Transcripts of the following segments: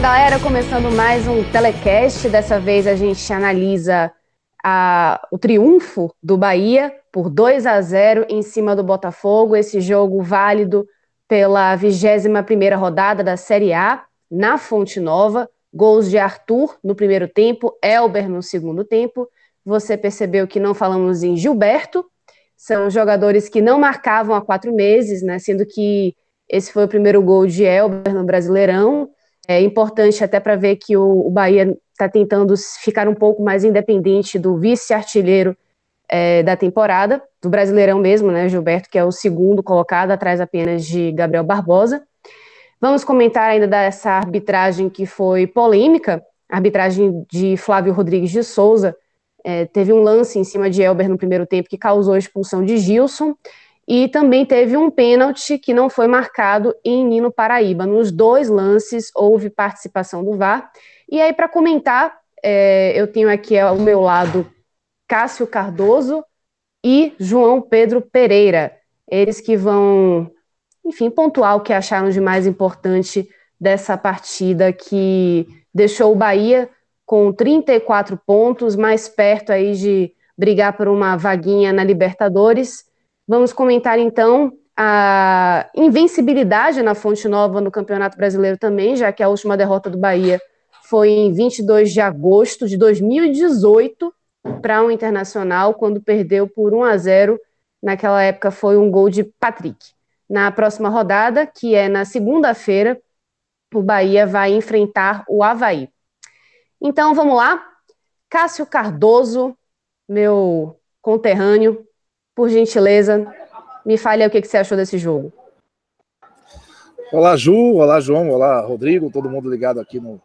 Galera, começando mais um telecast. Dessa vez a gente analisa a, o triunfo do Bahia por 2 a 0 em cima do Botafogo. Esse jogo válido pela 21 rodada da Série A na Fonte Nova. Gols de Arthur no primeiro tempo, Elber no segundo tempo. Você percebeu que não falamos em Gilberto. São jogadores que não marcavam há quatro meses, né? Sendo que esse foi o primeiro gol de Elber no Brasileirão. É importante até para ver que o, o Bahia está tentando ficar um pouco mais independente do vice-artilheiro é, da temporada, do Brasileirão mesmo, né, Gilberto, que é o segundo colocado, atrás apenas de Gabriel Barbosa. Vamos comentar ainda dessa arbitragem que foi polêmica, a arbitragem de Flávio Rodrigues de Souza. É, teve um lance em cima de Elber no primeiro tempo que causou a expulsão de Gilson, e também teve um pênalti que não foi marcado em Nino Paraíba. Nos dois lances houve participação do VAR. E aí, para comentar, é, eu tenho aqui ao meu lado Cássio Cardoso e João Pedro Pereira. Eles que vão, enfim, pontuar o que acharam de mais importante dessa partida que deixou o Bahia com 34 pontos, mais perto aí de brigar por uma vaguinha na Libertadores. Vamos comentar então a invencibilidade na Fonte Nova no Campeonato Brasileiro também, já que a última derrota do Bahia foi em 22 de agosto de 2018 para o um Internacional, quando perdeu por 1 a 0. Naquela época foi um gol de Patrick. Na próxima rodada, que é na segunda-feira, o Bahia vai enfrentar o Havaí. Então vamos lá. Cássio Cardoso, meu conterrâneo, por gentileza, me fale o que, você achou desse jogo. Olá, Ju, olá, João, olá, Rodrigo, todo mundo ligado aqui no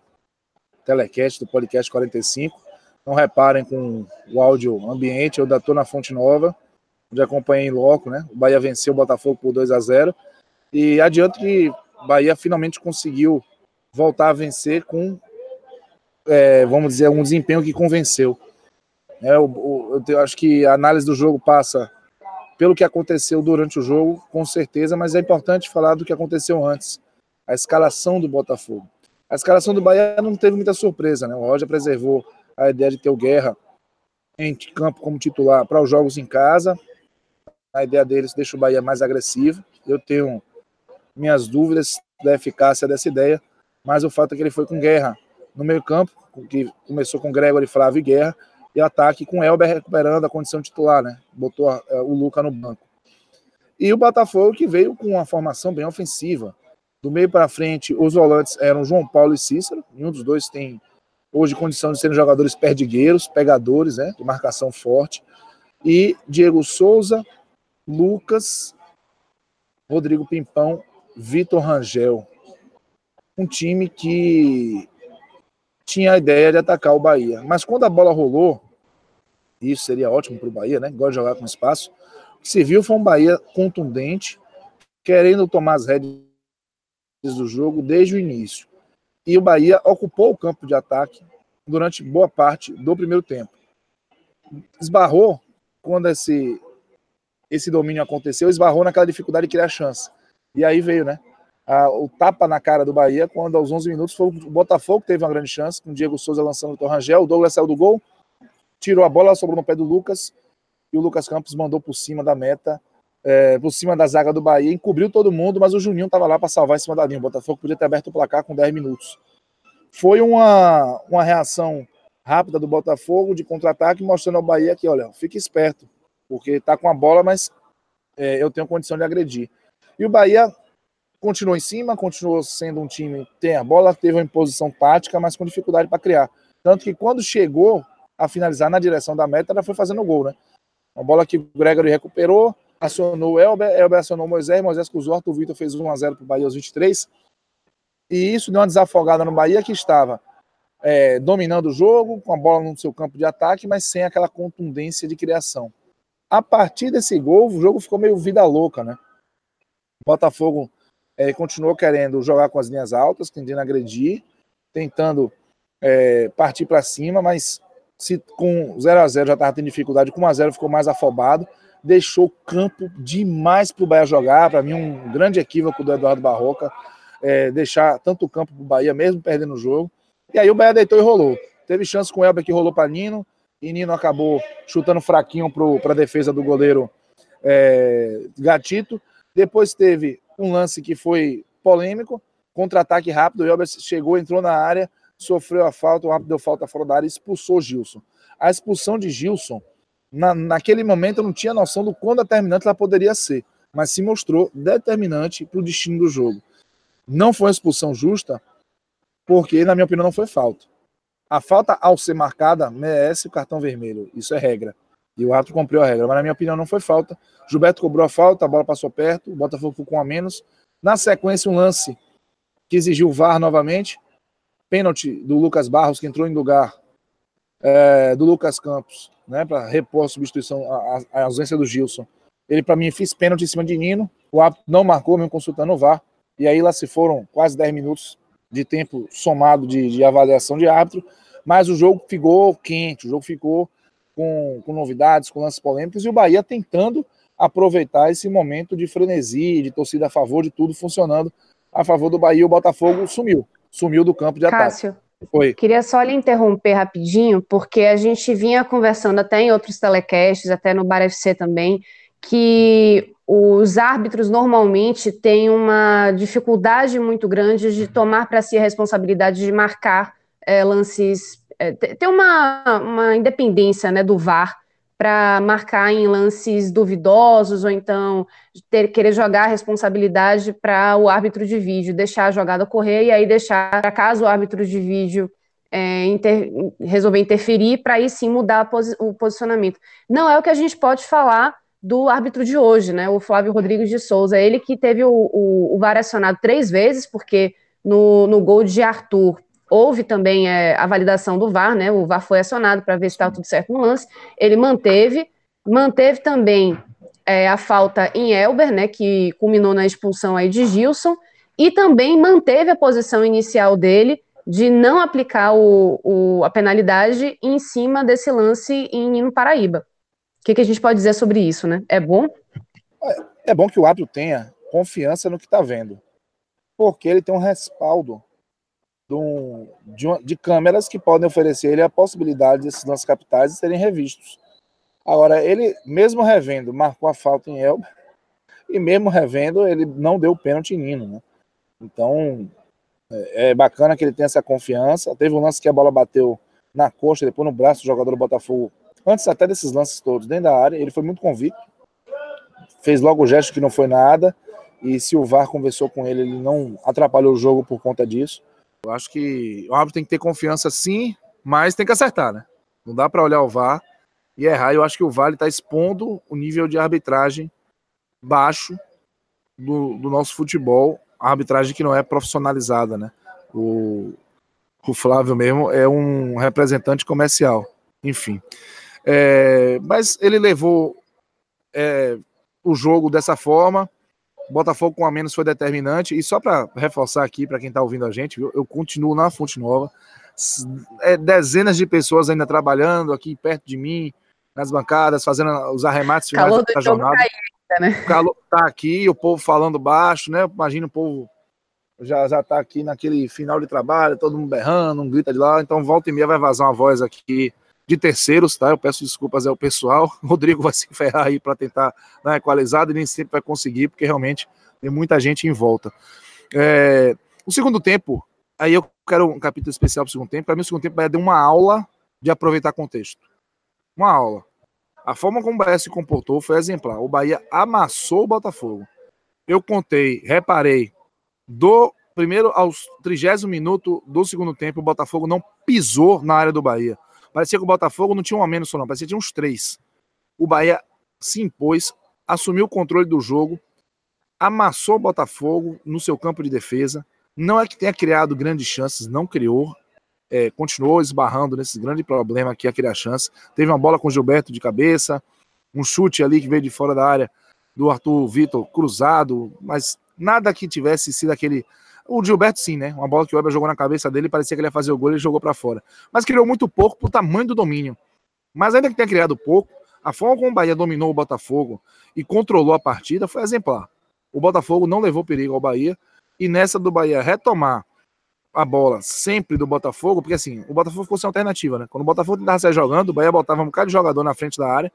telecast do podcast 45. Não reparem com o áudio ambiente, eu ainda estou na Fonte Nova, onde acompanhei em loco, né? O Bahia venceu o Botafogo por 2 a 0 e adianto que Bahia finalmente conseguiu voltar a vencer com, é, vamos dizer, um desempenho que convenceu. É, eu, eu acho que a análise do jogo passa pelo que aconteceu durante o jogo, com certeza, mas é importante falar do que aconteceu antes. A escalação do Botafogo. A escalação do Bahia não teve muita surpresa, né? O Roger preservou a ideia de ter o Guerra em campo como titular para os jogos em casa. A ideia deles deixa o Bahia mais agressivo. Eu tenho minhas dúvidas da eficácia dessa ideia, mas o fato é que ele foi com Guerra no meio campo, que começou com Gregory, Flávio e Guerra, e ataque com Elber recuperando a condição titular, né? Botou a, a, o Luca no banco. E o Botafogo que veio com uma formação bem ofensiva. Do meio para frente, os volantes eram João Paulo e Cícero. Nenhum dos dois tem hoje condição de serem jogadores perdigueiros, pegadores, né? De marcação forte. E Diego Souza, Lucas, Rodrigo Pimpão, Vitor Rangel. Um time que tinha a ideia de atacar o Bahia. Mas quando a bola rolou, isso seria ótimo para o Bahia, né? Gosta de jogar com espaço. O que se viu foi um Bahia contundente, querendo tomar as rédeas do jogo desde o início. E o Bahia ocupou o campo de ataque durante boa parte do primeiro tempo. Esbarrou quando esse esse domínio aconteceu, esbarrou naquela dificuldade de criar chance. E aí veio, né? A, o tapa na cara do Bahia, quando aos 11 minutos foi o Botafogo que teve uma grande chance, com o Diego Souza lançando o Torrangel, o Douglas saiu do gol, tirou a bola, sobrou no pé do Lucas, e o Lucas Campos mandou por cima da meta, é, por cima da zaga do Bahia, encobriu todo mundo, mas o Juninho estava lá para salvar em cima da linha. O Botafogo podia ter aberto o placar com 10 minutos. Foi uma, uma reação rápida do Botafogo de contra-ataque, mostrando ao Bahia que, olha, fique esperto, porque está com a bola, mas é, eu tenho condição de agredir. E o Bahia continuou em cima, continuou sendo um time tem a bola, teve uma imposição tática, mas com dificuldade para criar. Tanto que quando chegou a finalizar na direção da meta, ela foi fazendo o gol, né? Uma bola que o Gregory recuperou, acionou o Elber, Elber acionou o Moisés, Moisés cruzou, Arthur Vitor fez 1 a 0 para o Bahia aos 23. E isso deu uma desafogada no Bahia que estava é, dominando o jogo, com a bola no seu campo de ataque, mas sem aquela contundência de criação. A partir desse gol, o jogo ficou meio vida louca, né? Botafogo é, continuou querendo jogar com as linhas altas, tentando agredir, tentando é, partir para cima, mas se com 0 a 0 já estava tendo dificuldade, com 1 a 0 ficou mais afobado, deixou campo demais para o Bahia jogar. Para mim, um grande equívoco do Eduardo Barroca. é, deixar tanto campo para o Bahia, mesmo perdendo o jogo. E aí o Bahia deitou e rolou. Teve chance com o Elber que rolou para Nino, e Nino acabou chutando fraquinho para a defesa do goleiro é, Gatito. Depois teve um lance que foi polêmico, contra-ataque rápido, o Elber chegou, entrou na área, sofreu a falta, o árbitro deu falta fora da área e expulsou Gilson. A expulsão de Gilson, na, naquele momento eu não tinha noção do quão determinante ela poderia ser, mas se mostrou determinante para o destino do jogo. Não foi uma expulsão justa, porque, na minha opinião, não foi falta. A falta, ao ser marcada, merece o cartão vermelho. Isso é regra. E o árbitro cumpriu a regra, mas na minha opinião não foi falta. Gilberto cobrou a falta, a bola passou perto, o Botafogo ficou com a menos. Na sequência, um lance que exigiu o VAR novamente. Pênalti do Lucas Barros, que entrou em lugar é, do Lucas Campos, né, para repor a substituição, a, a, ausência do Gilson. Ele, para mim, fez pênalti em cima de Nino. O árbitro não marcou, mesmo consultando o VAR. E aí lá se foram quase 10 minutos de tempo somado de, de avaliação de árbitro. Mas o jogo ficou quente, o jogo ficou com, com novidades, com lances polêmicos. E o Bahia tentando aproveitar esse momento de frenesi, de torcida a favor, de tudo funcionando a favor do Bahia. O Botafogo sumiu, sumiu do campo de Cássio, ataque. Oi. Queria só lhe interromper rapidinho, porque a gente vinha conversando até em outros telecasts, até no Bar FC também, que os árbitros normalmente têm uma dificuldade muito grande de tomar para si a responsabilidade de marcar é, lances. É, tem uma, uma independência né, do VAR para marcar em lances duvidosos ou então ter, querer jogar a responsabilidade para o árbitro de vídeo, deixar a jogada correr e aí deixar, caso o árbitro de vídeo é, inter, resolver interferir, para aí sim mudar posi o posicionamento. Não é o que a gente pode falar do árbitro de hoje, né? O Flávio Rodrigues de Souza, ele que teve o, o, o VAR acionado três vezes, porque no, no gol de Arthur Houve também é, a validação do VAR, né? O VAR foi acionado para ver se estava tudo certo no lance. Ele manteve, manteve também é, a falta em Elber, né? Que culminou na expulsão aí de Gilson, e também manteve a posição inicial dele de não aplicar o, o, a penalidade em cima desse lance em Nino Paraíba. O que, que, a gente pode dizer sobre isso, né? É bom? É, é bom que o árbitro tenha confiança no que está vendo, porque ele tem um respaldo de, de, uma, de, câmeras que podem oferecer ele a possibilidade desses lances capitais serem revistos. Agora, ele, mesmo revendo, marcou a falta em Elber, e mesmo revendo, ele não deu pênalti em Nino, né? Então, é, é bacana que ele tenha essa confiança. Teve um lance que a bola bateu na coxa, depois no braço do jogador do Botafogo, antes até desses lances todos, dentro da área, ele foi muito convicto, fez logo o gesto que não foi nada, e se o VAR conversou com ele, ele não atrapalhou o jogo por conta disso. Eu acho que o árbitro tem que ter confiança sim, mas tem que acertar, né? Não dá para olhar o VAR e errar. Eu acho que o VAR está expondo o nível de arbitragem baixo do, do, nosso futebol, a arbitragem que não é profissionalizada, né? O, o Flávio mesmo é um representante comercial, enfim. É, mas ele levou é, o jogo dessa forma. Botafogo com a menos foi determinante. E só para reforçar aqui, para quem está ouvindo a gente, eu, eu, continuo na Fonte Nova. É, dezenas de pessoas ainda trabalhando aqui perto de mim, nas bancadas, fazendo os arremates finais calor da jornada. Ainda, né? O calor tá aqui, o povo falando baixo, né? Imagina o povo já já tá aqui naquele final de trabalho, todo mundo berrando, um grita de lá. Então, volta e meia vai vazar uma voz aqui de terceiros, tá? Eu peço desculpas ao pessoal. O Rodrigo vai se ferrar aí para tentar dar uma equalizada e nem sempre vai conseguir, porque realmente tem muita gente em volta. É, o segundo tempo, aí eu quero um capítulo especial para o segundo tempo. Para mim, o segundo tempo vai dar uma aula de aproveitar contexto. Uma aula. A forma como o Bahia se comportou foi exemplar. O Bahia amassou o Botafogo. Eu contei, reparei, do primeiro aos 30 minuto do segundo tempo, o Botafogo não pisou na área do Bahia. Parecia que o Botafogo não tinha um a menos, não. Parecia que tinha uns três. O Bahia se impôs, assumiu o controle do jogo, amassou o Botafogo no seu campo de defesa. Não é que tenha criado grandes chances, não criou. É, continuou esbarrando nesse grande problema que é criar chance. Teve uma bola com o Gilberto de cabeça, um chute ali que veio de fora da área do Arthur Vitor cruzado, mas nada que tivesse sido aquele o Gilberto, sim, né? Uma bola que o Weber jogou na cabeça dele, parecia que ele ia fazer o gol, ele jogou para fora. Mas criou muito pouco pro tamanho do domínio. Mas ainda que tenha criado pouco, a forma como o Bahia dominou o Botafogo e controlou a partida foi exemplar. O Botafogo não levou perigo ao Bahia. e nessa do Bahia retomar a bola sempre do Botafogo, porque assim, o Botafogo ficou sem alternativa, né? Quando o Botafogo tentava sair jogando, o Bahia botava um bocado de jogador na frente da área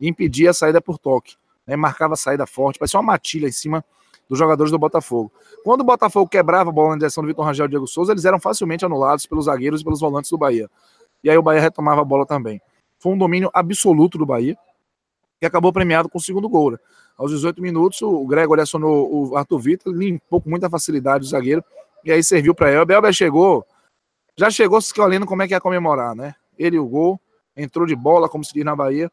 e impedia a saída por toque, né? Marcava a saída forte, parecia uma matilha em cima dos jogadores do Botafogo. Quando o Botafogo quebrava a bola na direção do Vitor Rangel e Diego Souza, eles eram facilmente anulados pelos zagueiros e pelos volantes do Bahia. E aí o Bahia retomava a bola também. Foi um domínio absoluto do Bahia, que acabou premiado com o segundo gol. Né? Aos 18 minutos, o Gregor acionou o Arthur Vitor, limpou com muita facilidade o zagueiro, e aí serviu para Elber. Elber chegou, já chegou se escolhendo como é que ia comemorar, né? Ele o gol, entrou de bola, como se diz na Bahia,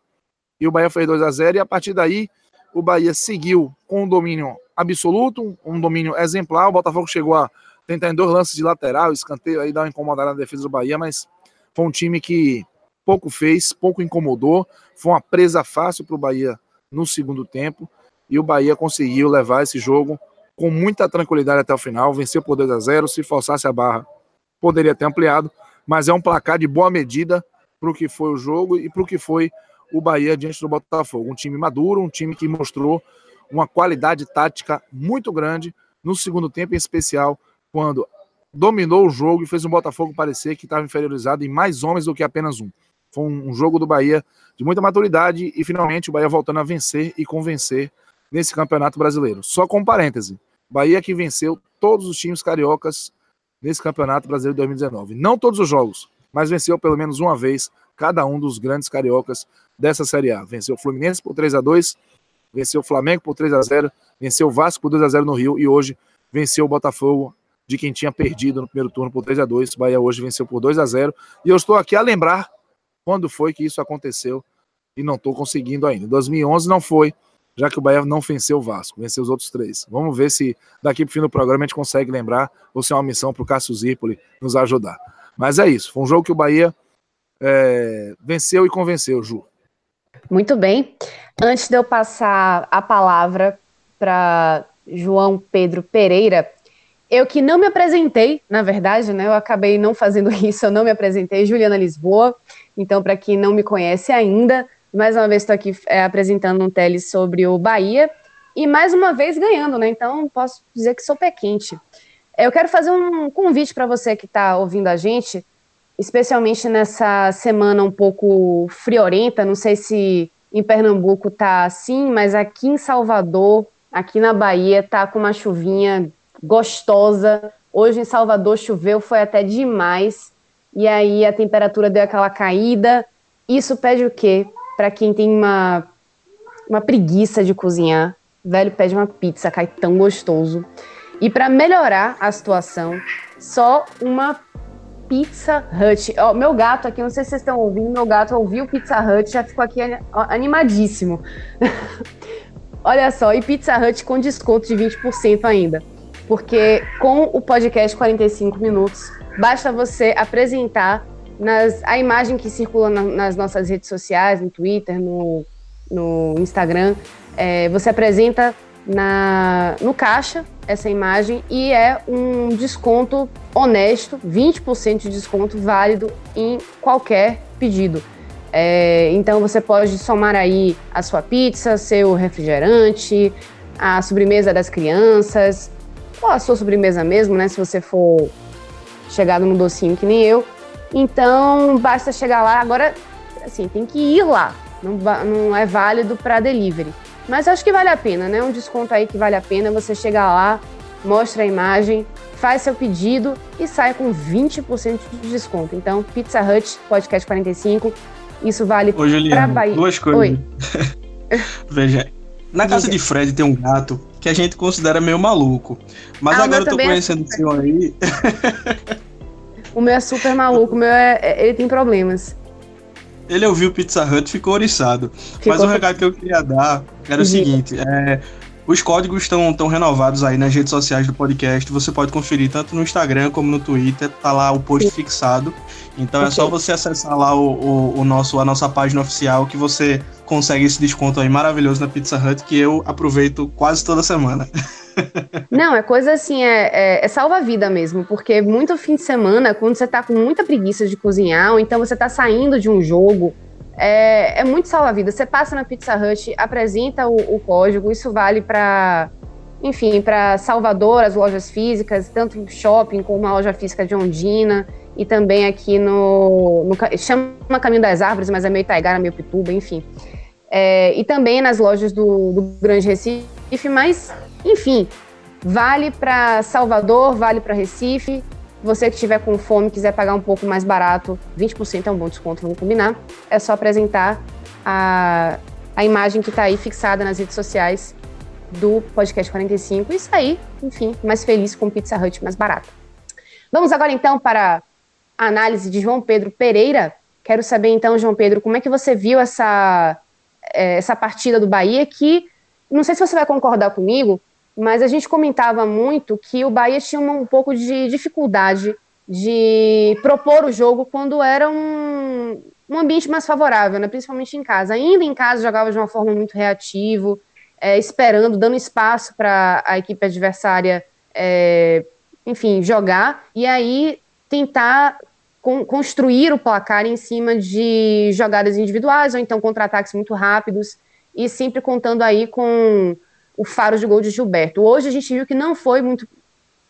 e o Bahia fez 2 a 0 e a partir daí o Bahia seguiu com um domínio absoluto, um domínio exemplar. O Botafogo chegou a tentar em dois lances de lateral, escanteio, aí dar uma incomodada na defesa do Bahia, mas foi um time que pouco fez, pouco incomodou. Foi uma presa fácil para o Bahia no segundo tempo e o Bahia conseguiu levar esse jogo com muita tranquilidade até o final. Venceu por 2 a 0 Se forçasse a barra, poderia ter ampliado, mas é um placar de boa medida para o que foi o jogo e para o que foi o Bahia diante do Botafogo. Um time maduro, um time que mostrou uma qualidade tática muito grande no segundo tempo, em especial quando dominou o jogo e fez o Botafogo parecer que estava inferiorizado em mais homens do que apenas um. Foi um jogo do Bahia de muita maturidade e finalmente o Bahia voltando a vencer e convencer nesse Campeonato Brasileiro. Só com um parêntese: Bahia que venceu todos os times cariocas nesse Campeonato Brasileiro de 2019. Não todos os jogos, mas venceu pelo menos uma vez cada um dos grandes cariocas dessa Série A. Venceu o Fluminense por 3 a 2 venceu o Flamengo por 3 a 0 venceu o Vasco por 2 a 0 no Rio e hoje venceu o Botafogo de quem tinha perdido no primeiro turno por 3 a 2 Bahia hoje venceu por 2 a 0 E eu estou aqui a lembrar quando foi que isso aconteceu e não estou conseguindo ainda. Em 2011 não foi, já que o Bahia não venceu o Vasco, venceu os outros três. Vamos ver se daqui para o fim do programa a gente consegue lembrar ou se é uma missão para o Cássio Zirpoli nos ajudar. Mas é isso, foi um jogo que o Bahia é, venceu e convenceu, Ju. Muito bem. Antes de eu passar a palavra para João Pedro Pereira, eu que não me apresentei, na verdade, né? Eu acabei não fazendo isso, eu não me apresentei, Juliana Lisboa. Então, para quem não me conhece ainda, mais uma vez estou aqui é, apresentando um tele sobre o Bahia e mais uma vez ganhando, né? Então, posso dizer que sou pé quente. Eu quero fazer um convite para você que está ouvindo a gente especialmente nessa semana um pouco friorenta. Não sei se em Pernambuco tá assim, mas aqui em Salvador, aqui na Bahia, tá com uma chuvinha gostosa. Hoje em Salvador choveu, foi até demais. E aí a temperatura deu aquela caída. Isso pede o quê? Para quem tem uma, uma preguiça de cozinhar, velho pede uma pizza, cai tão gostoso. E para melhorar a situação, só uma Pizza Hut. Ó, meu gato aqui, não sei se vocês estão ouvindo, meu gato ouviu Pizza Hut, já ficou aqui animadíssimo. Olha só, e Pizza Hut com desconto de 20% ainda. Porque com o podcast 45 minutos, basta você apresentar nas, a imagem que circula na, nas nossas redes sociais, no Twitter, no, no Instagram. É, você apresenta na, no caixa essa imagem e é um desconto honesto, 20% de desconto válido em qualquer pedido. É, então você pode somar aí a sua pizza, seu refrigerante, a sobremesa das crianças, ou a sua sobremesa mesmo, né? Se você for chegado no docinho que nem eu. Então basta chegar lá. Agora, assim, tem que ir lá. Não, não é válido para delivery. Mas acho que vale a pena, né? Um desconto aí que vale a pena. Você chegar lá, mostra a imagem, faz seu pedido e sai com 20% de desconto. Então, Pizza Hut, Podcast 45, isso vale para Bahia. Duas coisas. Oi. Veja, na casa de Fred tem um gato que a gente considera meio maluco. Mas ah, agora eu tô é conhecendo é o senhor aí. o meu é super maluco, o meu é, é, ele tem problemas. Ele ouviu Pizza Hut e ficou oriçado. Ficou... Mas o recado que eu queria dar era o seguinte: é, os códigos estão tão renovados aí nas redes sociais do podcast. Você pode conferir tanto no Instagram como no Twitter. Tá lá o post Sim. fixado. Então okay. é só você acessar lá o, o, o, nosso, a nossa página oficial que você consegue esse desconto aí maravilhoso na Pizza Hut que eu aproveito quase toda semana. Não, é coisa assim, é, é, é salva-vida mesmo, porque muito fim de semana, quando você tá com muita preguiça de cozinhar, ou então você tá saindo de um jogo, é, é muito salva-vida. Você passa na Pizza Hut, apresenta o, o, código, isso vale para enfim, para Salvador, as lojas físicas, tanto shopping como a loja física de Ondina, e também aqui no, no chama Caminho das Árvores, mas é meio Taigara, meio Pituba, enfim. É, e também nas lojas do, do Grande Recife, mas, enfim, vale para Salvador, vale para Recife. Você que estiver com fome quiser pagar um pouco mais barato, 20% é um bom desconto, vamos combinar. É só apresentar a, a imagem que está aí fixada nas redes sociais do Podcast 45 e sair, enfim, mais feliz com Pizza Hut mais barato. Vamos agora então para a análise de João Pedro Pereira. Quero saber então, João Pedro, como é que você viu essa, é, essa partida do Bahia que, não sei se você vai concordar comigo, mas a gente comentava muito que o Bahia tinha um, pouco de dificuldade de propor o jogo quando era um, um ambiente mais favorável, né? principalmente em casa. Ainda em casa jogava de uma forma muito reativa, é, esperando, dando espaço para a equipe adversária, é, enfim, jogar, e aí tentar con construir o placar em cima de jogadas individuais, ou então contra-ataques muito rápidos, e sempre contando aí com o faro de gol de Gilberto. Hoje a gente viu que não foi muito,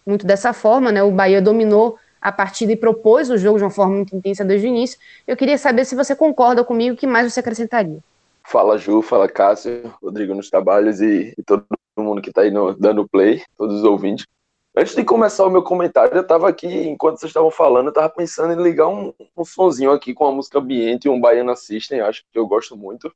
muito dessa forma, né? O Bahia dominou a partida e propôs o jogo de uma forma muito intensa desde o início. Eu queria saber se você concorda comigo, o que mais você acrescentaria? Fala Ju, fala Cássio, Rodrigo nos trabalhos e, e todo mundo que está aí no, dando play, todos os ouvintes. Antes de começar o meu comentário, eu estava aqui, enquanto vocês estavam falando, eu estava pensando em ligar um, um sonzinho aqui com a música ambiente, um Baiana System, acho que eu gosto muito.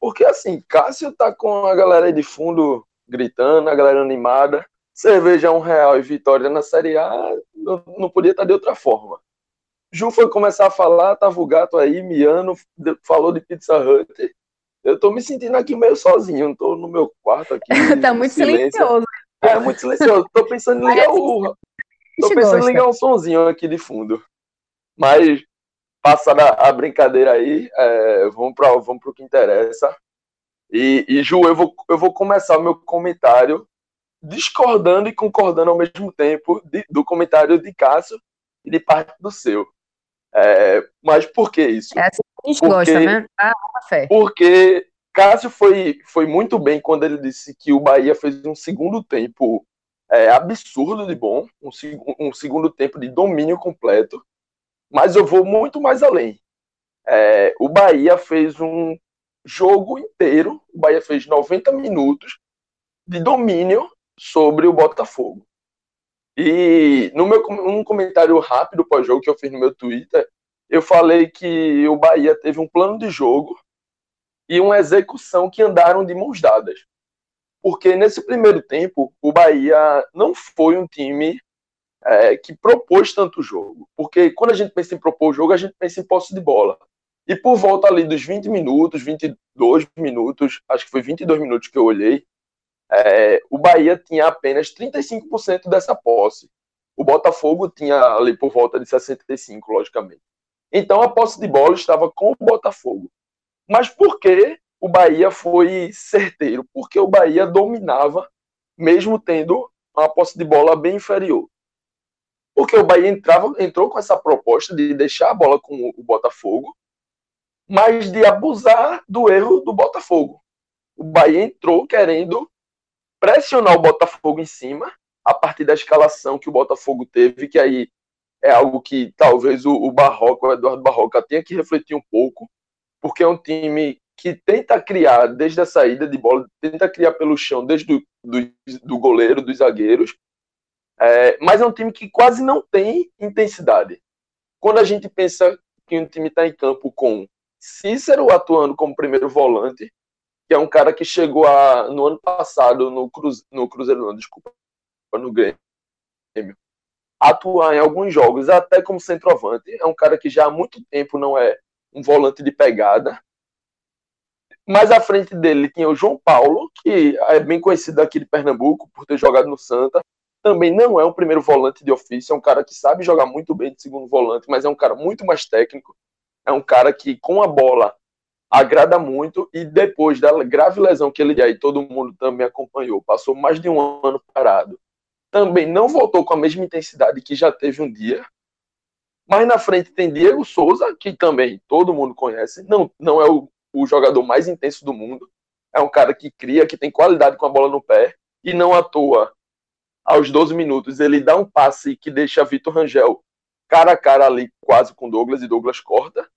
Porque assim, Cássio tá com a galera de fundo gritando, a galera animada, cerveja um real e vitória na Série A, não, não podia estar tá de outra forma. Ju foi começar a falar, tava o gato aí, miando, falou de Pizza Hut, eu tô me sentindo aqui meio sozinho, não tô no meu quarto aqui. tá muito silêncio. silencioso. É, muito silencioso. Tô pensando em ligar o. Tô pensando em ligar um sonzinho aqui de fundo. Mas, passada a brincadeira aí, é, vamos para vamos o que interessa. E, e, Ju, eu vou, eu vou começar o meu comentário discordando e concordando ao mesmo tempo de, do comentário de Cássio e de parte do seu. É, mas por que isso? É assim que a gente porque, gosta, né? Ah, fé. Porque Cássio foi, foi muito bem quando ele disse que o Bahia fez um segundo tempo é, absurdo de bom, um, um, segundo tempo de domínio completo, mas eu vou muito mais além. É, o Bahia fez um jogo inteiro, o Bahia fez 90 minutos de domínio sobre o Botafogo. E no meu um comentário rápido pós-jogo que eu fiz no meu Twitter, eu falei que o Bahia teve um plano de jogo e uma execução que andaram de mãos dadas. Porque nesse primeiro tempo, o Bahia não foi um time é, que propôs tanto jogo. Porque quando a gente pensa em propor o jogo, a gente pensa em posse de bola. E por volta ali dos 20 minutos, 22 minutos, acho que foi 22 minutos que eu olhei, é, o Bahia tinha apenas 35% dessa posse. O Botafogo tinha ali por volta de 65%, logicamente. Então a posse de bola estava com o Botafogo. Mas por que o Bahia foi certeiro? Porque o Bahia dominava, mesmo tendo uma posse de bola bem inferior. Porque o Bahia entrava, entrou com essa proposta de deixar a bola com o Botafogo, mas de abusar do erro do Botafogo. O Bahia entrou querendo pressionar o Botafogo em cima, a partir da escalação que o Botafogo teve, que aí é algo que talvez o, Barroca, o Eduardo Barroca, tenha que refletir um pouco, porque é um time que tenta criar desde a saída de bola, tenta criar pelo chão, desde do, do, do goleiro, dos zagueiros, é, mas é um time que quase não tem intensidade. Quando a gente pensa que um time está em campo com Cícero atuando como primeiro volante, que é um cara que chegou a, no ano passado no, Cruze, no Cruzeiro, não, desculpa, no Grêmio, atuar em alguns jogos até como centroavante. É um cara que já há muito tempo não é um volante de pegada. Mais à frente dele tinha o João Paulo, que é bem conhecido aqui de Pernambuco por ter jogado no Santa. Também não é um primeiro volante de ofício, é um cara que sabe jogar muito bem de segundo volante, mas é um cara muito mais técnico. É um cara que, com a bola, agrada muito e depois da grave lesão que ele aí todo mundo também acompanhou, passou mais de um ano parado. Também não voltou com a mesma intensidade que já teve um dia. Mas na frente tem Diego Souza, que também todo mundo conhece, não, não é o, o jogador mais intenso do mundo. É um cara que cria, que tem qualidade com a bola no pé, E não à toa, aos 12 minutos, ele dá um passe que deixa Vitor Rangel cara a cara ali, quase com Douglas, e Douglas corta.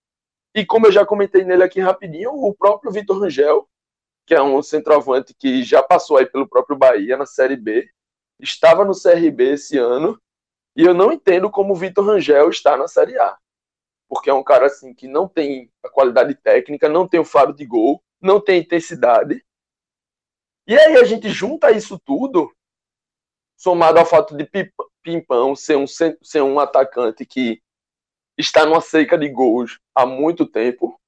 E como eu já comentei nele aqui rapidinho, o próprio Vitor Rangel, que é um centroavante que já passou aí pelo próprio Bahia na Série B, estava no CRB esse ano, e eu não entendo como o Vitor Rangel está na Série A. Porque é um cara assim que não tem a qualidade técnica, não tem o faro de gol, não tem intensidade. E aí a gente junta isso tudo, somado ao fato de Pimpão ser um, ser um atacante que está numa seca de gols há muito tempo,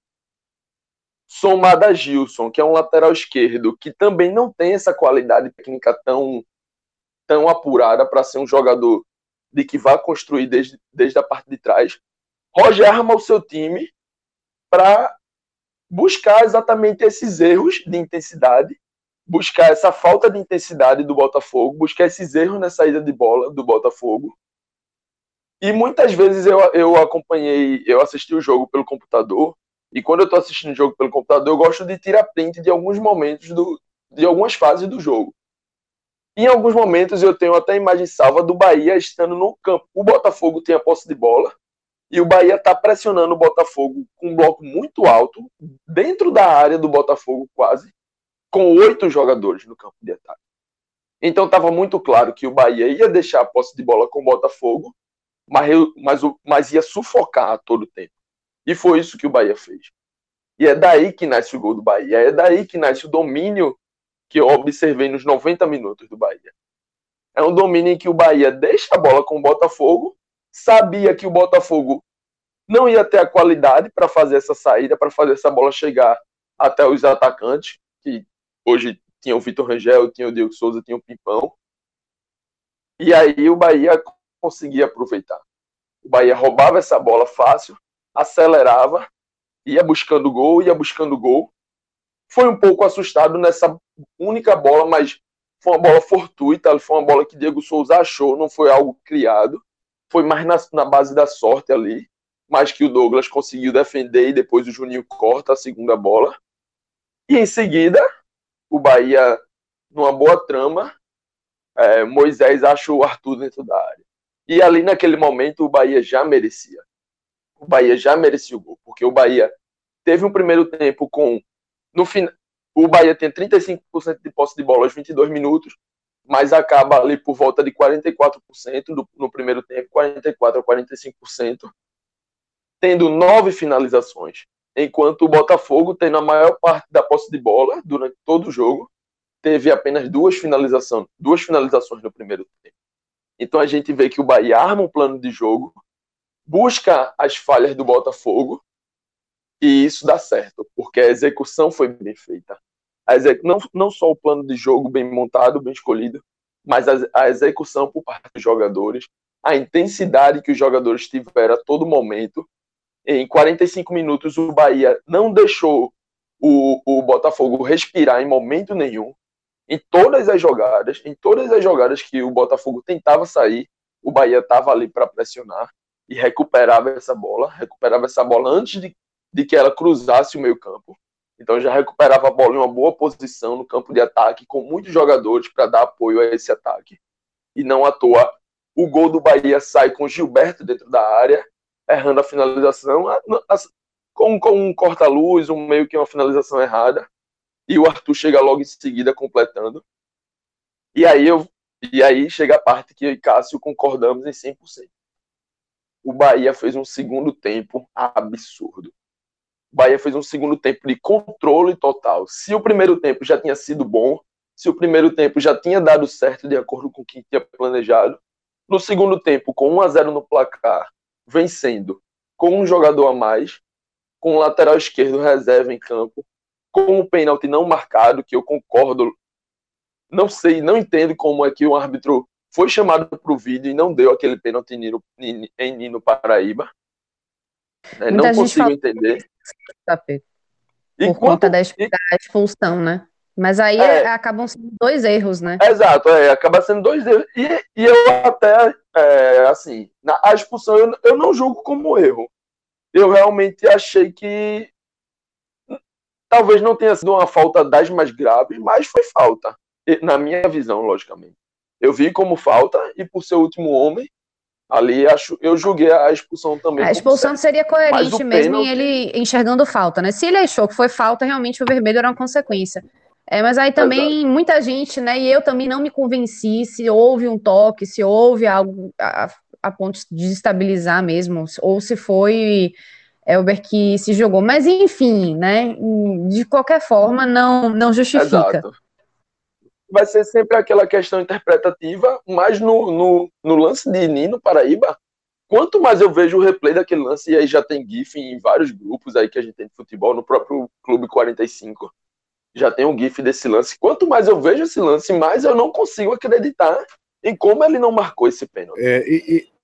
somado a Gilson, que é um lateral esquerdo que também não tem essa qualidade técnica tão, tão apurada para ser um jogador de que vai construir desde, desde a parte de trás. Roger arma o seu time para buscar exatamente esses erros de intensidade, buscar essa falta de intensidade do Botafogo, buscar esses erros na saída de bola do Botafogo. E muitas vezes eu, eu acompanhei, eu assisti o jogo pelo computador, e quando eu estou assistindo o jogo pelo computador, eu gosto de tirar print de alguns momentos, do, de algumas fases do jogo. Em alguns momentos eu tenho até a imagem salva do Bahia estando no campo. O Botafogo tem a posse de bola e o Bahia está pressionando o Botafogo com um bloco muito alto, dentro da área do Botafogo quase, com oito jogadores no campo de ataque. Então estava muito claro que o Bahia ia deixar a posse de bola com o Botafogo, mas, mas, mas ia sufocar a todo tempo. E foi isso que o Bahia fez. E é daí que nasce o gol do Bahia, é daí que nasce o domínio que eu observei nos 90 minutos do Bahia. É um domínio em que o Bahia deixa a bola com o Botafogo, sabia que o Botafogo não ia ter a qualidade para fazer essa saída, para fazer essa bola chegar até os atacantes, que hoje tinha o Vitor Rangel, tinha o Diego Souza, tinha o Pipão. E aí o Bahia conseguia aproveitar. O Bahia roubava essa bola fácil, acelerava, ia buscando gol, ia buscando gol, foi um pouco assustado nessa única bola, mas foi uma bola fortuita, foi uma bola que Diego Souza achou, não foi algo criado. Foi mais na, na base da sorte ali, mas que o Douglas conseguiu defender e depois o Juninho corta a segunda bola. E em seguida, o Bahia, numa boa trama, é, Moisés acha o Arthur dentro da área. E ali naquele momento o Bahia já merecia. O Bahia já merecia o gol, porque o Bahia teve um primeiro tempo com no final, o Bahia tem 35% de posse de bola aos 22 minutos, mas acaba ali por volta de 44% do, no primeiro tempo, 44% a 45%, tendo nove finalizações, enquanto o Botafogo, tendo a maior parte da posse de bola durante todo o jogo, teve apenas duas finalizações, duas finalizações no primeiro tempo. Então a gente vê que o Bahia arma um plano de jogo, busca as falhas do Botafogo e isso dá certo, porque a execução foi bem feita. Exec... Não, não só o plano de jogo bem montado, bem escolhido, mas a, a execução por parte dos jogadores, a intensidade que os jogadores tiveram a todo momento. Em 45 minutos, o Bahia não deixou o, o Botafogo respirar em momento nenhum. Em todas as jogadas, em todas as jogadas que o Botafogo tentava sair, o Bahia estava ali para pressionar e recuperava essa bola, recuperava essa bola antes de de que ela cruzasse o meio campo. Então já recuperava a bola em uma boa posição no campo de ataque, com muitos jogadores para dar apoio a esse ataque. E não à toa, o gol do Bahia sai com Gilberto dentro da área, errando a finalização, com, com um corta-luz, um meio que uma finalização errada. E o Arthur chega logo em seguida completando. E aí, eu, e aí chega a parte que eu e Cássio concordamos em 100%. O Bahia fez um segundo tempo absurdo. Bahia fez um segundo tempo de controle total. Se o primeiro tempo já tinha sido bom, se o primeiro tempo já tinha dado certo de acordo com o que tinha planejado, no segundo tempo, com 1 a 0 no placar, vencendo, com um jogador a mais, com o lateral esquerdo reserva em campo, com o pênalti não marcado, que eu concordo, não sei, não entendo como é que o árbitro foi chamado para o vídeo e não deu aquele pênalti em Nino Paraíba. É, não consigo entender. Por Enquanto... conta da, da expulsão, né? Mas aí é, acabam sendo dois erros, né? Exato, é, acaba sendo dois erros. E, e eu até, é, assim, na, a expulsão eu, eu não julgo como erro. Eu realmente achei que talvez não tenha sido uma falta das mais graves, mas foi falta. na minha visão, logicamente. Eu vi como falta e por ser o último homem, ali acho, eu julguei a expulsão também. A expulsão seria coerente mesmo em ele enxergando falta, né? Se ele achou que foi falta, realmente o vermelho era uma consequência. É, mas aí também Exato. muita gente, né? E eu também não me convenci se houve um toque, se houve algo a, a ponto de desestabilizar mesmo, ou se foi Elber que se jogou. Mas enfim, né? De qualquer forma, não, não justifica. Exato. Vai ser sempre aquela questão interpretativa, mas no, no, no lance de Nino Paraíba, quanto mais eu vejo o replay daquele lance, e aí já tem GIF em vários grupos aí que a gente tem de futebol, no próprio Clube 45, já tem um GIF desse lance. Quanto mais eu vejo esse lance, mais eu não consigo acreditar em como ele não marcou esse pênalti. É, e, e...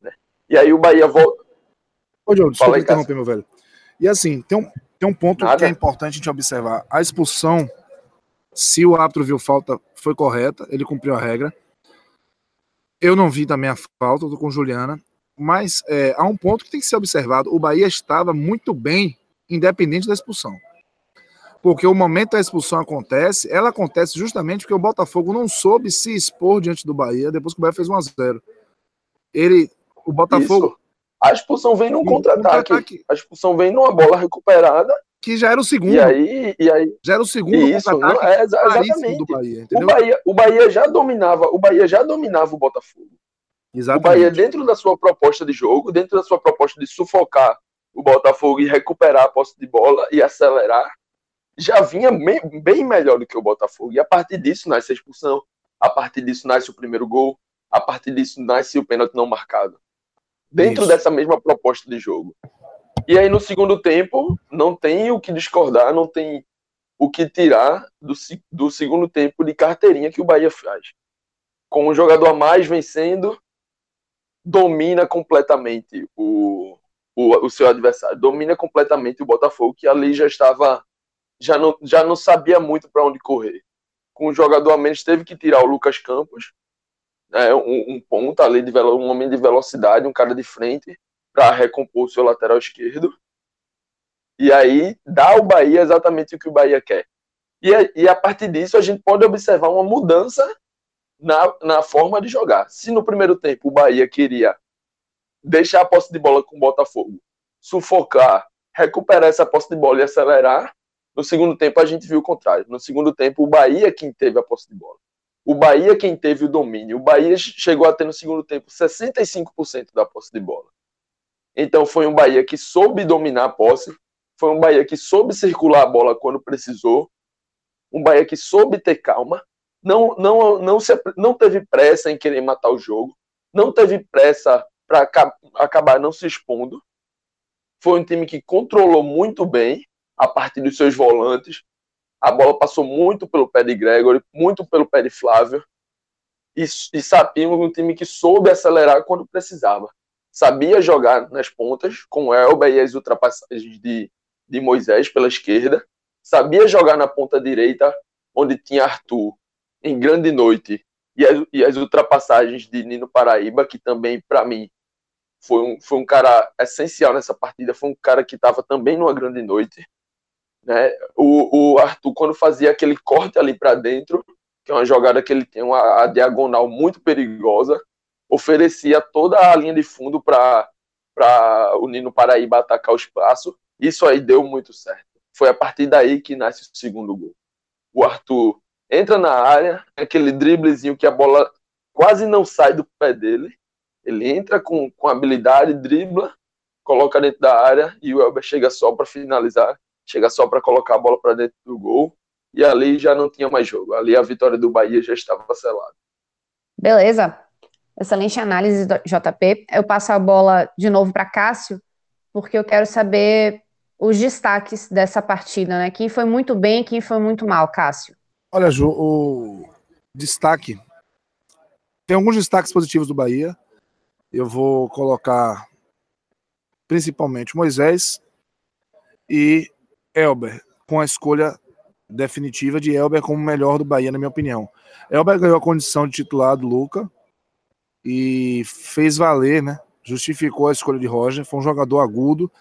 E aí o Bahia volta. Ô, João, desculpa interromper, meu velho. E assim, tem um, tem um ponto Nada. que é importante a gente observar. A expulsão, se o árbitro viu falta, foi correta, ele cumpriu a regra. Eu não vi também a falta, tô com Juliana. Mas é, há um ponto que tem que ser observado. O Bahia estava muito bem, independente da expulsão. Porque o momento da expulsão acontece, ela acontece justamente porque o Botafogo não soube se expor diante do Bahia depois que o Bahia fez 1 a 0 Ele, o Botafogo, Isso. A expulsão vem num contra-ataque. Contra a expulsão vem numa bola recuperada. Que já era o segundo. E aí, e aí já era o segundo isso, não, é, exatamente. Do Bahia, o, Bahia, o Bahia já dominava, o Bahia já dominava o Botafogo. Exatamente. O Bahia, dentro da sua proposta de jogo, dentro da sua proposta de sufocar o Botafogo e recuperar a posse de bola e acelerar, já vinha bem melhor do que o Botafogo. E a partir disso nasce a expulsão, a partir disso nasce o primeiro gol, a partir disso nasce o pênalti não marcado dentro Isso. dessa mesma proposta de jogo. E aí no segundo tempo não tem o que discordar, não tem o que tirar do, do segundo tempo de carteirinha que o Bahia faz. Com um jogador a mais vencendo, domina completamente o, o, o seu adversário, domina completamente o Botafogo, que ali já estava, já não, já não sabia muito para onde correr. Com um jogador a menos, teve que tirar o Lucas Campos, é, um, um ponta ali, de um homem de velocidade, um cara de frente, para recompor o seu lateral esquerdo. E aí dá ao Bahia exatamente o que o Bahia quer. E, e a partir disso a gente pode observar uma mudança na, na forma de jogar. Se no primeiro tempo o Bahia queria deixar a posse de bola com o Botafogo, sufocar, recuperar essa posse de bola e acelerar, no segundo tempo a gente viu o contrário. No segundo tempo o Bahia é quem teve a posse de bola. O Bahia quem teve o domínio. O Bahia chegou a ter no segundo tempo 65% da posse de bola. Então foi um Bahia que soube dominar a posse, foi um Bahia que soube circular a bola quando precisou, um Bahia que soube ter calma, não não não se, não teve pressa em querer matar o jogo, não teve pressa para acabar não se expondo. Foi um time que controlou muito bem a partir dos seus volantes, a bola passou muito pelo pé de Gregory, muito pelo pé de Flávio. E, e sabíamos um time que soube acelerar quando precisava. Sabia jogar nas pontas, com Elba e as ultrapassagens de, de Moisés pela esquerda. Sabia jogar na ponta direita, onde tinha Arthur, em grande noite. E as, e as ultrapassagens de Nino Paraíba, que também, para mim, foi um, foi um cara essencial nessa partida. Foi um cara que estava também numa grande noite. Né? O, o Arthur, quando fazia aquele corte ali para dentro, que é uma jogada que ele tem uma diagonal muito perigosa, oferecia toda a linha de fundo para o Nino Paraíba atacar o espaço. Isso aí deu muito certo. Foi a partir daí que nasce o segundo gol. O Arthur entra na área, aquele driblezinho que a bola quase não sai do pé dele. Ele entra com, com habilidade, dribla, coloca dentro da área e o Elber chega só para finalizar chega só para colocar a bola para dentro do gol e ali já não tinha mais jogo. Ali a vitória do Bahia já estava selada. Beleza. Excelente análise, JP. Eu passo a bola de novo para Cássio, porque eu quero saber os destaques dessa partida, né? Quem foi muito bem e quem foi muito mal, Cássio. Olha, Ju, o destaque. Tem alguns destaques positivos do Bahia. Eu vou colocar principalmente Moisés e Elber, com a escolha definitiva de Elber como melhor do Bahia, na minha opinião. Elber ganhou a condição de titular do Luca e fez valer, né? Justificou a escolha de Roger. Foi um jogador agudo.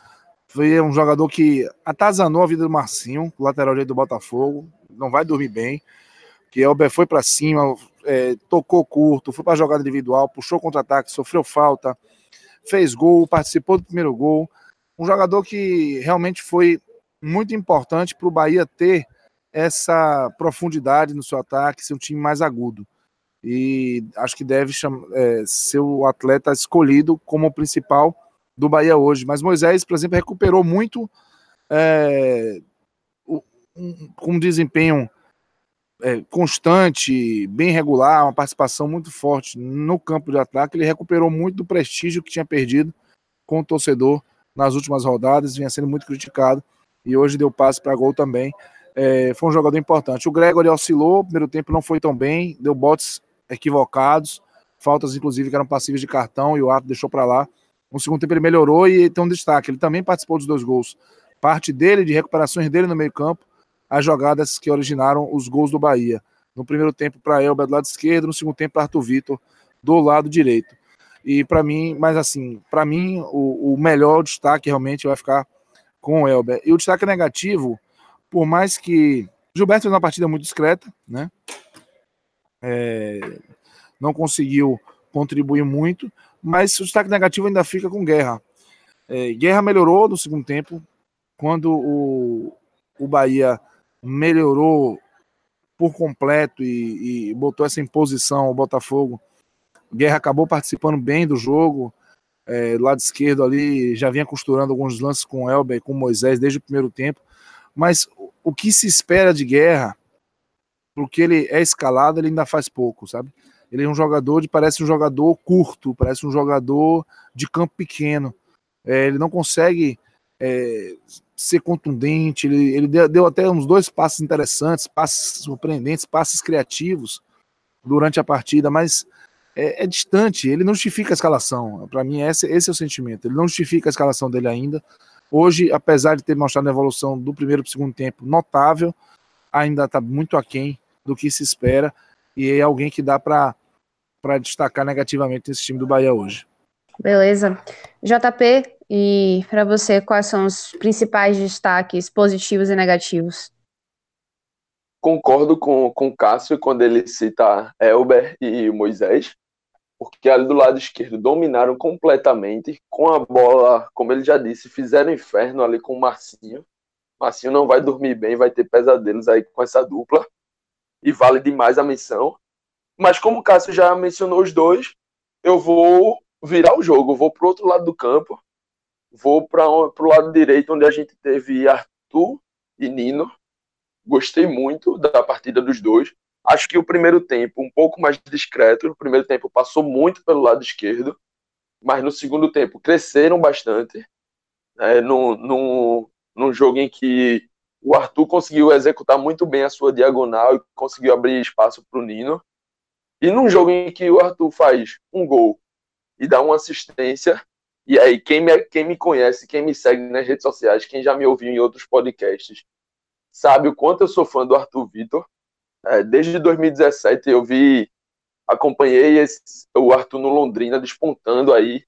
Foi um jogador que atazanou a vida do Marcinho, lateral direito do Botafogo. Não vai dormir bem. que Elber foi para cima, é, tocou curto, foi para jogada individual, puxou contra-ataque, sofreu falta, fez gol, participou do primeiro gol. Um jogador que realmente foi muito importante para o Bahia ter essa profundidade no seu ataque, ser um time mais agudo. E acho que deve é, ser o atleta escolhido como o principal do Bahia hoje. Mas Moisés, por exemplo, recuperou muito é, um, com um desempenho é, constante, bem regular, uma participação muito forte no campo de ataque. Ele recuperou muito do prestígio que tinha perdido com o torcedor nas últimas rodadas, vinha sendo muito criticado e hoje deu passe para gol também. É, foi um jogador importante. O Gregory oscilou, primeiro tempo não foi tão bem, deu botes equivocados, faltas inclusive que eram passíveis de cartão e o árbitro deixou para lá. No segundo tempo ele melhorou e tem um destaque, ele também participou dos dois gols. Parte dele, de recuperações dele no meio campo, as jogadas que originaram os gols do Bahia. No primeiro tempo para Elber do lado esquerdo, no segundo tempo para Arthur Vitor do lado direito. E para mim, mas assim, para mim o, o melhor destaque realmente vai ficar com o Elber. E o destaque negativo, por mais que Gilberto fez uma partida muito discreta, né? É, não conseguiu contribuir muito, mas o destaque negativo ainda fica com Guerra. É, Guerra melhorou no segundo tempo, quando o, o Bahia melhorou por completo e, e botou essa imposição ao Botafogo. Guerra acabou participando bem do jogo, é, lado esquerdo ali, já vinha costurando alguns lances com o Elber e com o Moisés desde o primeiro tempo. Mas o que se espera de Guerra, porque ele é escalado, ele ainda faz pouco, sabe? Ele é um jogador de parece um jogador curto, parece um jogador de campo pequeno. É, ele não consegue é, ser contundente. Ele, ele deu, deu, até uns dois passos interessantes, passos surpreendentes, passos criativos durante a partida, mas é, é distante. Ele não justifica a escalação. Para mim, esse, esse é o sentimento. Ele não justifica a escalação dele ainda. Hoje, apesar de ter mostrado a evolução do primeiro para o segundo tempo notável, ainda está muito aquém do que se espera e é alguém que dá para destacar negativamente nesse time do Bahia hoje. Beleza. JP, e para você, quais são os principais destaques positivos e negativos? Concordo com, com o Cássio quando ele cita Elber e Moisés, porque ali do lado esquerdo dominaram completamente com a bola, como ele já disse, fizeram inferno ali com o Marcinho. Marcinho não vai dormir bem, vai ter pesadelos aí com essa dupla e vale demais a menção. Mas como o Cássio já mencionou os dois, eu vou virar o jogo, vou pro outro lado do campo, vou para o lado direito, onde a gente teve Arthur e Nino. Gostei muito da partida dos dois. Acho que o primeiro tempo um pouco mais discreto, o primeiro tempo passou muito pelo lado esquerdo, mas no segundo tempo cresceram bastante. É, no, no, num jogo em que o Arthur conseguiu executar muito bem a sua diagonal e conseguiu abrir espaço para o Nino. E num jogo em que o Arthur faz um gol e dá uma assistência, e aí quem me, quem me conhece, quem me segue nas redes sociais, quem já me ouviu em outros podcasts, sabe o quanto eu sou fã do Arthur Vitor. É, desde 2017 eu vi, acompanhei esse, o Arthur no Londrina despontando aí,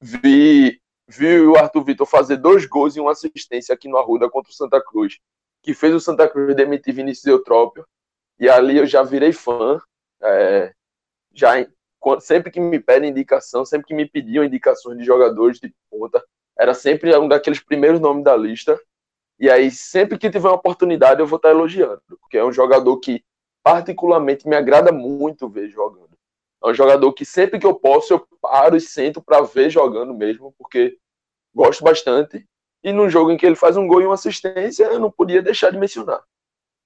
vi, vi o Arthur Vitor fazer dois gols e uma assistência aqui no Arruda contra o Santa Cruz que fez o Santa Cruz demitir Vinícius Eutrópio. E ali eu já virei fã. É, já sempre que me pedem indicação, sempre que me pediam indicações de jogadores de ponta, era sempre um daqueles primeiros nomes da lista. E aí, sempre que tiver uma oportunidade, eu vou estar elogiando, porque é um jogador que particularmente me agrada muito ver jogando. É um jogador que sempre que eu posso, eu paro e sento para ver jogando mesmo, porque gosto bastante. E num jogo em que ele faz um gol e uma assistência, eu não podia deixar de mencionar.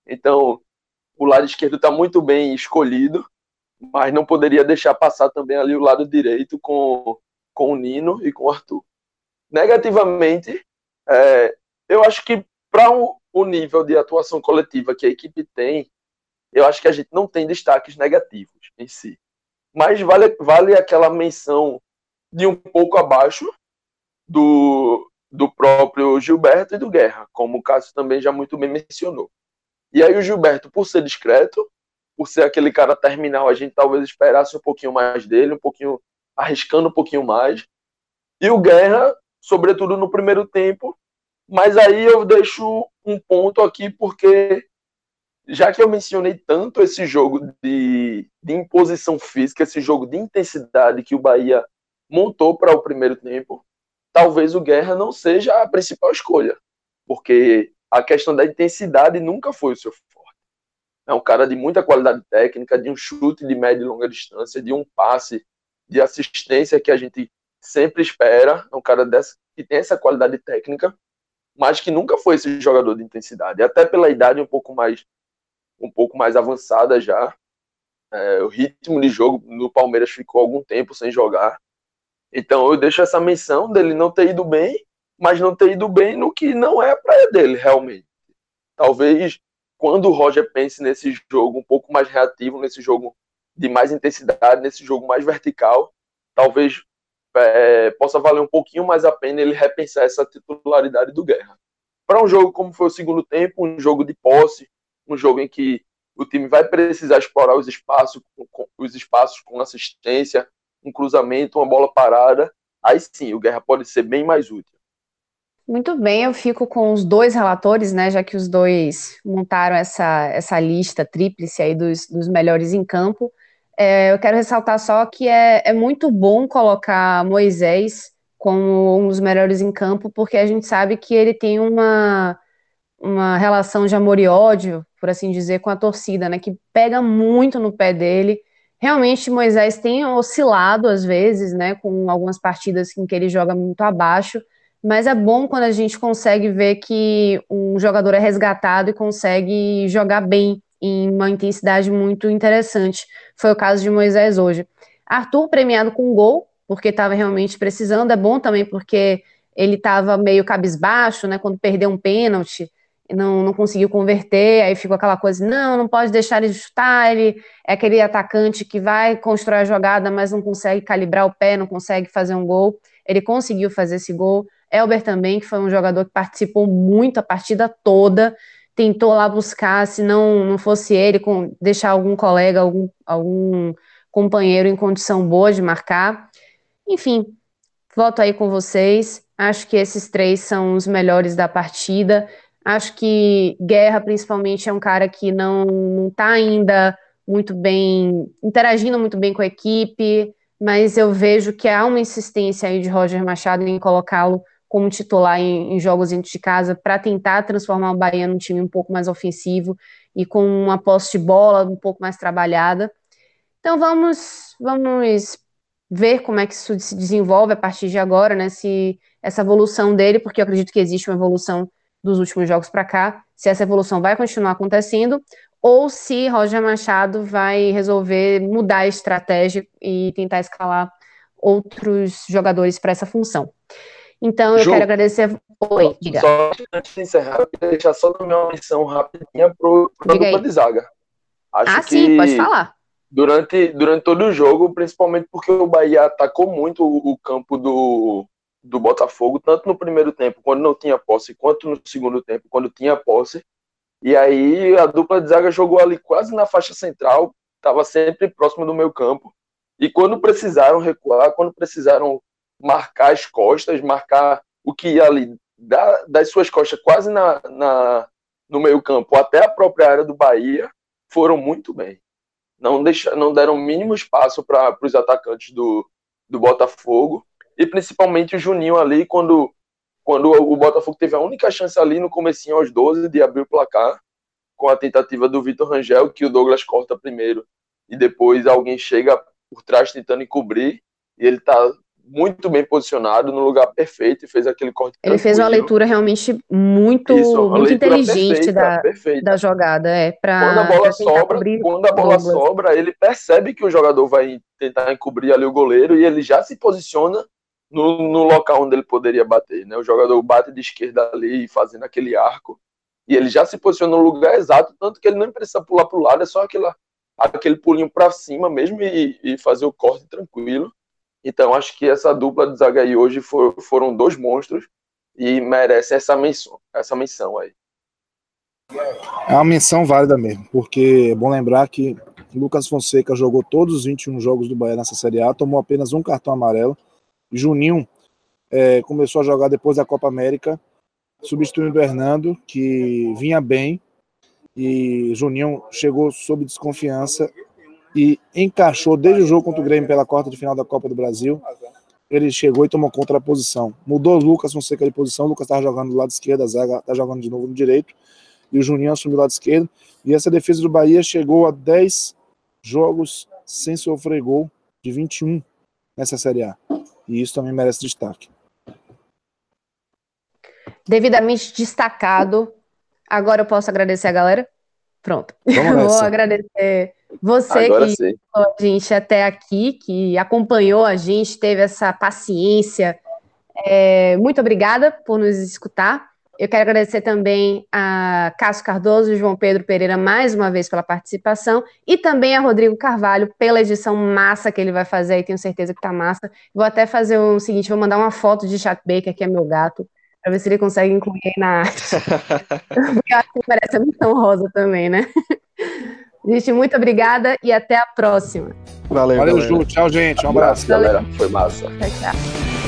Então, o lado esquerdo está muito bem escolhido, mas não poderia deixar passar também ali o lado direito com, com o Nino e com o Arthur. Negativamente, é, eu acho que para o, o nível de atuação coletiva que a equipe tem, eu acho que a gente não tem destaques negativos em si. Mas vale, vale aquela menção de um pouco abaixo do, do próprio Gilberto e do Guerra, como o Cássio também já muito bem mencionou. E aí o Gilberto, por ser discreto, por ser aquele cara terminal, a gente talvez esperasse um pouquinho mais dele, um pouquinho arriscando um pouquinho mais. E o Guerra, sobretudo no primeiro tempo, mas aí eu deixo um ponto aqui porque já que eu mencionei tanto esse jogo de, de imposição física, esse jogo de intensidade que o Bahia montou para o primeiro tempo, talvez o Guerra não seja a principal escolha, porque a questão da intensidade nunca foi o seu forte. É um cara de muita qualidade técnica, de um chute de média e longa distância, de um passe, de assistência que a gente sempre espera. É um cara dessa, que tem essa qualidade técnica, mas que nunca foi esse jogador de intensidade. Até pela idade um pouco mais, um pouco mais avançada já. É, o ritmo de jogo no Palmeiras ficou algum tempo sem jogar. Então eu deixo essa menção dele não ter ido bem, mas não ter ido bem no que não é a praia dele, realmente. Talvez quando o Roger pense nesse jogo um pouco mais reativo, nesse jogo de mais intensidade, nesse jogo mais vertical, talvez é, possa valer um pouquinho mais a pena ele repensar essa titularidade do Guerra. Para um jogo como foi o segundo tempo, um jogo de posse, um jogo em que o time vai precisar explorar os espaços, os espaços com assistência, um cruzamento, uma bola parada, aí sim o Guerra pode ser bem mais útil. Muito bem, eu fico com os dois relatores, né, já que os dois montaram essa, essa lista tríplice aí dos, dos melhores em campo. É, eu quero ressaltar só que é, é muito bom colocar Moisés como um dos melhores em campo, porque a gente sabe que ele tem uma, uma relação de amor e ódio, por assim dizer, com a torcida, né, que pega muito no pé dele, Realmente, Moisés tem oscilado às vezes, né, com algumas partidas em que ele joga muito abaixo, mas é bom quando a gente consegue ver que um jogador é resgatado e consegue jogar bem em uma intensidade muito interessante. Foi o caso de Moisés hoje. Arthur premiado com gol, porque estava realmente precisando, é bom também porque ele estava meio cabisbaixo, né, quando perdeu um pênalti, não, não conseguiu converter, aí ficou aquela coisa, não, não pode deixar ele chutar, ele é aquele atacante que vai construir a jogada, mas não consegue calibrar o pé, não consegue fazer um gol. Ele conseguiu fazer esse gol. Elber também, que foi um jogador que participou muito a partida toda, tentou lá buscar, se não, não fosse ele, com, deixar algum colega, algum, algum companheiro em condição boa de marcar. Enfim, volto aí com vocês. Acho que esses três são os melhores da partida. Acho que Guerra, principalmente, é um cara que não está ainda muito bem, interagindo muito bem com a equipe, mas eu vejo que há uma insistência aí de Roger Machado em colocá-lo como titular em, em, jogos dentro de casa para tentar transformar o Bahia num time um pouco mais ofensivo e com uma posse de bola um pouco mais trabalhada. Então vamos, vamos ver como é que isso se desenvolve a partir de agora, né? Se essa evolução dele, porque eu acredito que existe uma evolução dos últimos jogos para cá, se essa evolução vai continuar acontecendo, ou se Roger Machado vai resolver mudar a estratégia e tentar escalar outros jogadores para essa função. Então, eu Ju, quero agradecer. Oi, diga. Só antes de encerrar, eu queria deixar só uma menção rapidinha para o dupla de zaga. Acho ah, sim, pode falar. Durante, durante todo o jogo, principalmente porque o Bahia atacou muito o campo do, do Botafogo, tanto no primeiro tempo, quando não tinha posse, quanto no segundo tempo, quando tinha posse. E aí a dupla de zaga jogou ali quase na faixa central, estava sempre próximo do meu campo. E quando precisaram recuar, quando precisaram marcar as costas, marcar o que ia ali da, das suas costas quase na, na, no meio campo até a própria área do Bahia, foram muito bem. Não, deixa, não deram mínimo espaço para os atacantes do, do Botafogo e principalmente o Juninho ali, quando, quando o Botafogo teve a única chance ali no comecinho aos 12 de abrir o placar, com a tentativa do Vitor Rangel, que o Douglas corta primeiro, e depois alguém chega por trás tentando encobrir, e ele tá muito bem posicionado, no lugar perfeito, e fez aquele corte. Ele fez uma leitura realmente muito, Isso, muito inteligente perfeita, da, da jogada. É, pra, quando a bola sobra, quando a bola sobra, ele percebe que o jogador vai tentar encobrir ali o goleiro, e ele já se posiciona no, no local onde ele poderia bater. Né? O jogador bate de esquerda ali, fazendo aquele arco, e ele já se posiciona no lugar exato, tanto que ele não precisa pular para o lado, é só aquela, aquele pulinho para cima mesmo e, e, fazer o corte tranquilo. Então, acho que essa dupla de zaga aí hoje for, foram dois monstros e merecem essa menção, essa menção aí. É uma menção válida mesmo, porque é bom lembrar que Lucas Fonseca jogou todos os 21 jogos do Bahia nessa Série A, tomou apenas um cartão amarelo, Juninho é, começou a jogar depois da Copa América, substituindo o Hernando, que vinha bem. E Juninho chegou sob desconfiança e encaixou desde o jogo contra o Grêmio pela quarta de final da Copa do Brasil. Ele chegou e tomou contra a posição. Mudou o Lucas Fonseca de posição. O Lucas estava jogando do lado esquerdo, a zaga está jogando de novo no direito. E o Juninho assumiu o lado esquerdo. E essa defesa do Bahia chegou a 10 jogos sem sofrer gol de 21 nessa Série A. E isso também merece destaque. Devidamente destacado. Agora eu posso agradecer a galera? Pronto. Vou agradecer você Agora que sim. a gente até aqui, que acompanhou a gente, teve essa paciência. É, muito obrigada por nos escutar. Eu quero agradecer também a Cássio Cardoso e João Pedro Pereira mais uma vez pela participação e também a Rodrigo Carvalho pela edição massa que ele vai fazer aí, tenho certeza que tá massa. Vou até fazer o seguinte, vou mandar uma foto de Chat Baker, que é meu gato, para ver se ele consegue incluir aí na arte. Porque eu acho que parece a missão rosa também, né? Gente, muito obrigada e até a próxima. Valeu, Valeu Ju. Tchau, gente. Um abraço. galera. Foi massa. Tchau, tchau.